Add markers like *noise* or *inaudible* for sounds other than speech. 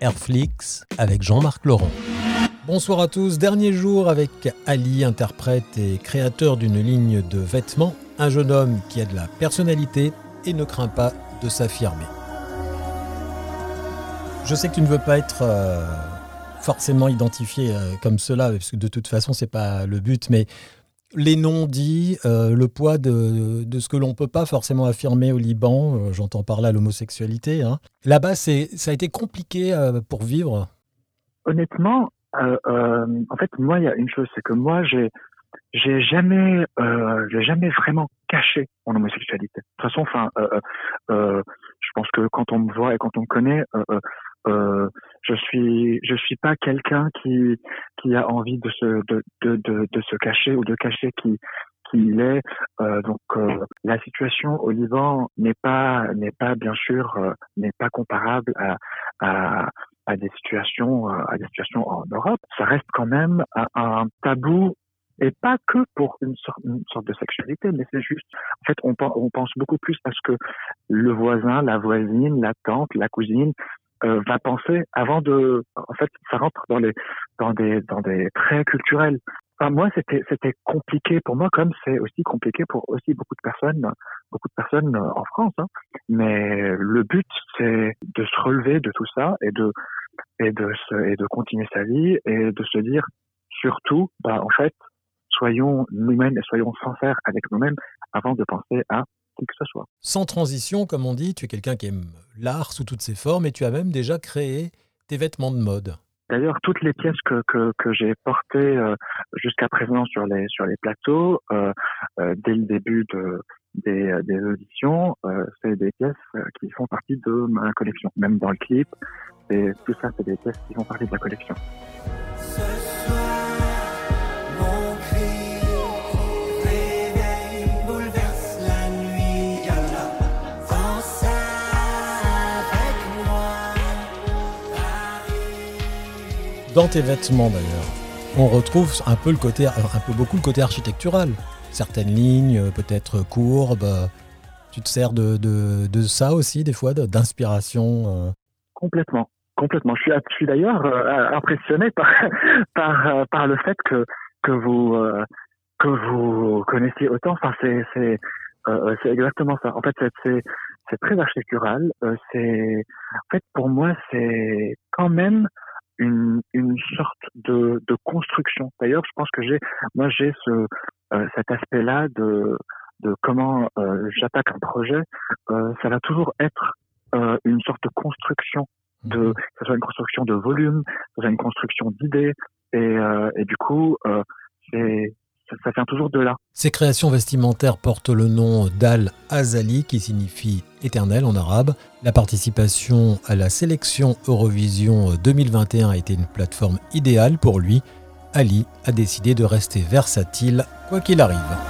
Airflix avec Jean-Marc Laurent. Bonsoir à tous, dernier jour avec Ali, interprète et créateur d'une ligne de vêtements, un jeune homme qui a de la personnalité et ne craint pas de s'affirmer. Je sais que tu ne veux pas être euh, forcément identifié euh, comme cela, parce que de toute façon, c'est pas le but, mais les noms dits, euh, le poids de, ce que l'on ne peut pas forcément affirmer au Liban, j'entends par là l'homosexualité. Hein. Là-bas, ça a été compliqué pour vivre Honnêtement, en fait, moi, il y a une chose, c'est que moi, j'ai j'ai jamais, euh, j'ai jamais vraiment caché mon homosexualité. De toute façon, enfin, euh, euh, pense que quand on me voit et quand on me connaît, euh, je suis, je suis pas quelqu'un qui qui a envie de se de, de, se cacher ou de cacher qui il est. donc, la situation au Liban n'est pas n'est pas bien sûr n'est pas comparable à, à des situations à des situations en Europe. Ça reste quand même un tabou et pas que pour une sorte, une sorte de sexualité, mais c'est juste, en fait, on, on, pense beaucoup plus à ce que le voisin, la voisine, la tante, la cousine euh, va penser avant de, en fait, ça rentre dans les, dans des, dans des traits culturels. Enfin, moi, c'était, c'était compliqué pour moi, comme c'est aussi compliqué pour aussi beaucoup de personnes, beaucoup de personnes en France. Hein. Mais le but, c'est de se relever de tout ça et de, et de se, et de continuer sa vie et de se dire surtout, bah, en fait, soyons nous-mêmes et soyons sincères avec nous-mêmes avant de penser à qui que ce soit. Sans transition, comme on dit, tu es quelqu'un qui aime l'art sous toutes ses formes et tu as même déjà créé tes vêtements de mode. D'ailleurs, toutes les pièces que, que, que j'ai portées euh, jusqu'à présent sur les, sur les plateaux, euh, euh, dès le début de, des, des auditions, c'est des pièces qui font partie de ma collection. Même dans le clip, et tout ça, c'est des pièces qui font partie de la collection. Dans tes vêtements d'ailleurs, on retrouve un peu le côté, un peu beaucoup le côté architectural. Certaines lignes, peut-être courbes. Tu te sers de, de, ça aussi des fois, d'inspiration euh? Complètement, complètement. Je suis, d'ailleurs euh, impressionné par, *laughs* par, euh, le fait que, que vous que vous connaissiez autant. Enfin, c'est c'est c'est exactement ça. En fait, c'est c'est très architectural. c'est en fait pour moi c'est quand même une, une sorte de, de construction. D'ailleurs, je pense que j'ai, moi, j'ai ce, euh, cet aspect-là de, de comment euh, j'attaque un projet. Euh, ça va toujours être euh, une sorte de construction, de, mhm. que ce soit une construction de volume, que ce soit une construction d'idées, et, euh, et du coup, c'est ça. Ces créations vestimentaires portent le nom d'Al-Azali, qui signifie éternel en arabe. La participation à la sélection Eurovision 2021 a été une plateforme idéale pour lui. Ali a décidé de rester versatile, quoi qu'il arrive.